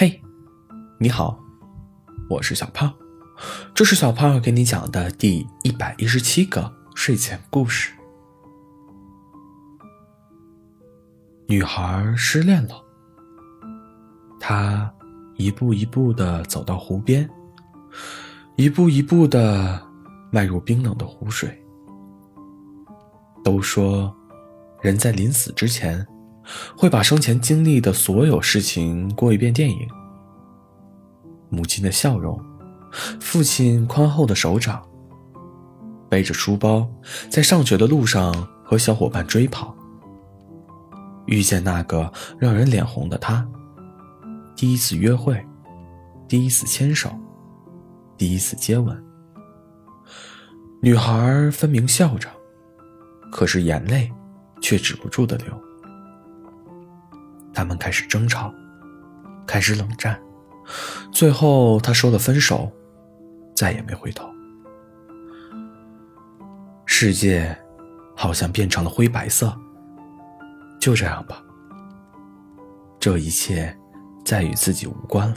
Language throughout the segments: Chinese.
嘿，你好，我是小胖，这是小胖给你讲的第一百一十七个睡前故事。女孩失恋了，她一步一步的走到湖边，一步一步的迈入冰冷的湖水。都说，人在临死之前。会把生前经历的所有事情过一遍电影。母亲的笑容，父亲宽厚的手掌，背着书包在上学的路上和小伙伴追跑。遇见那个让人脸红的他，第一次约会，第一次牵手，第一次接吻。女孩分明笑着，可是眼泪却止不住的流。他们开始争吵，开始冷战，最后他说了分手，再也没回头。世界好像变成了灰白色。就这样吧，这一切再与自己无关了。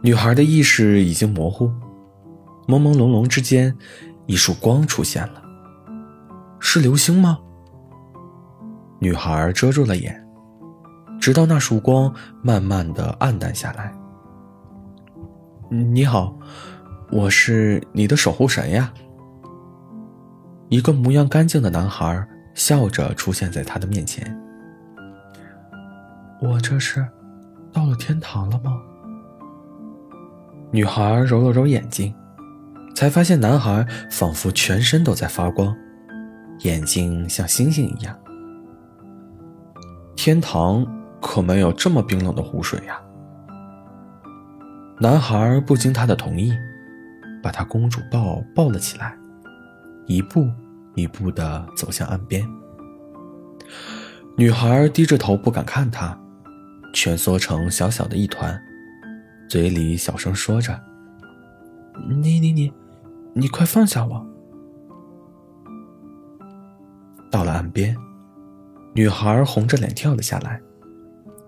女孩的意识已经模糊，朦朦胧胧之间，一束光出现了，是流星吗？女孩遮住了眼，直到那束光慢慢的暗淡下来。你好，我是你的守护神呀。一个模样干净的男孩笑着出现在她的面前。我这是到了天堂了吗？女孩揉了揉眼睛，才发现男孩仿佛全身都在发光，眼睛像星星一样。天堂可没有这么冰冷的湖水呀！男孩不经他的同意，把他公主抱抱了起来，一步一步的走向岸边。女孩低着头不敢看他，蜷缩成小小的一团，嘴里小声说着：“你你你，你快放下我！”到了岸边。女孩红着脸跳了下来，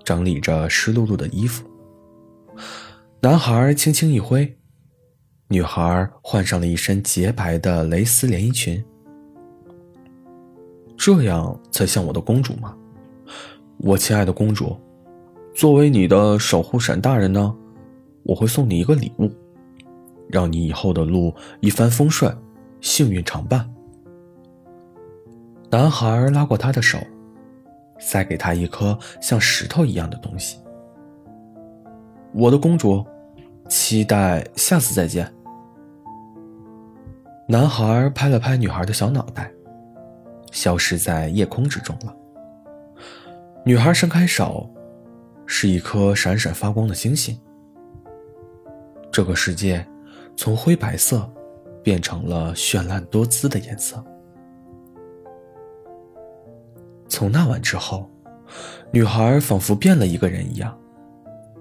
整理着湿漉漉的衣服。男孩轻轻一挥，女孩换上了一身洁白的蕾丝连衣裙。这样才像我的公主吗？我亲爱的公主，作为你的守护神大人呢，我会送你一个礼物，让你以后的路一帆风顺，幸运常伴。男孩拉过她的手。塞给他一颗像石头一样的东西。我的公主，期待下次再见。男孩拍了拍女孩的小脑袋，消失在夜空之中了。女孩伸开手，是一颗闪闪发光的星星。这个世界从灰白色变成了绚烂多姿的颜色。从那晚之后，女孩仿佛变了一个人一样，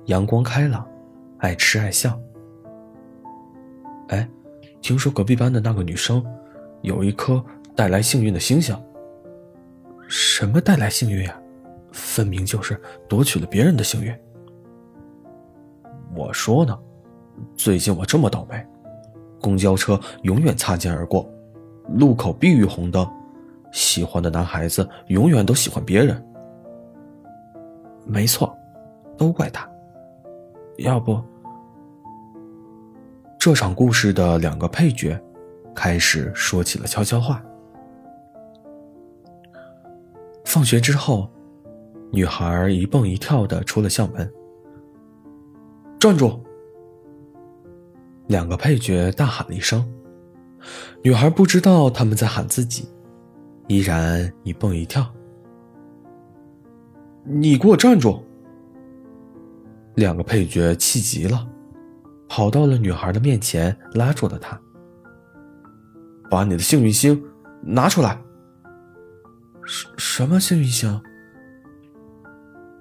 阳光开朗，爱吃爱笑。哎，听说隔壁班的那个女生，有一颗带来幸运的星星。什么带来幸运呀？分明就是夺取了别人的幸运。我说呢，最近我这么倒霉，公交车永远擦肩而过，路口必遇红灯。喜欢的男孩子永远都喜欢别人。没错，都怪他。要不，这场故事的两个配角开始说起了悄悄话。放学之后，女孩一蹦一跳的出了校门。站住！两个配角大喊了一声。女孩不知道他们在喊自己。依然一蹦一跳，你给我站住！两个配角气极了，跑到了女孩的面前，拉住了她。把你的幸运星拿出来！什什么幸运星？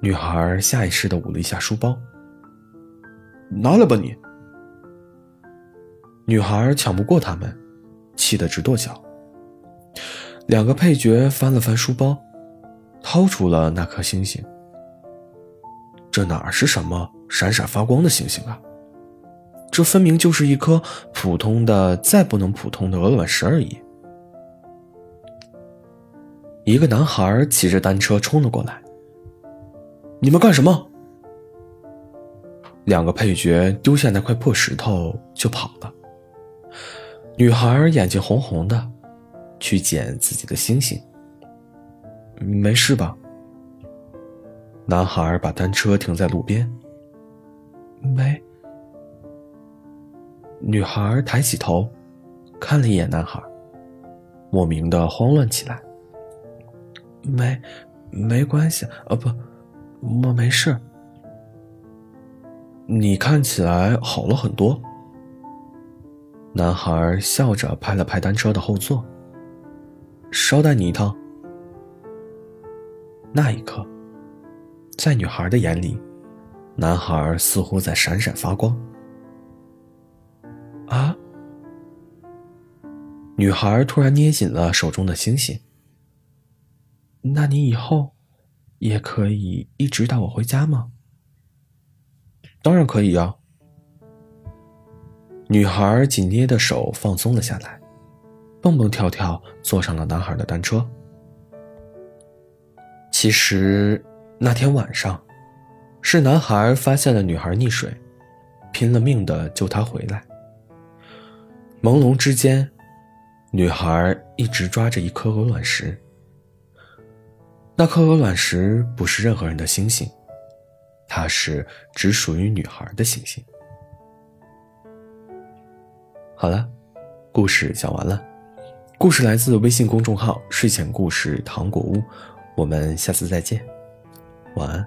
女孩下意识的捂了一下书包。拿来吧你！女孩抢不过他们，气得直跺脚。两个配角翻了翻书包，掏出了那颗星星，这哪是什么闪闪发光的星星啊？这分明就是一颗普通的、再不能普通的鹅卵石而已。一个男孩骑着单车冲了过来。你们干什么？两个配角丢下那块破石头就跑了。女孩眼睛红红的，去捡自己的星星。没事吧？男孩把单车停在路边。没。女孩抬起头，看了一眼男孩，莫名的慌乱起来。没，没关系。啊，不，我没事。你看起来好了很多。男孩笑着拍了拍单车的后座。捎带你一趟。那一刻，在女孩的眼里，男孩似乎在闪闪发光。啊！女孩突然捏紧了手中的星星。那你以后也可以一直带我回家吗？当然可以呀。女孩紧捏的手放松了下来，蹦蹦跳跳坐上了男孩的单车。其实那天晚上，是男孩发现了女孩溺水，拼了命的救她回来。朦胧之间，女孩一直抓着一颗鹅卵石。那颗鹅卵石不是任何人的星星，它是只属于女孩的星星。好了，故事讲完了。故事来自微信公众号“睡前故事糖果屋”，我们下次再见，晚安。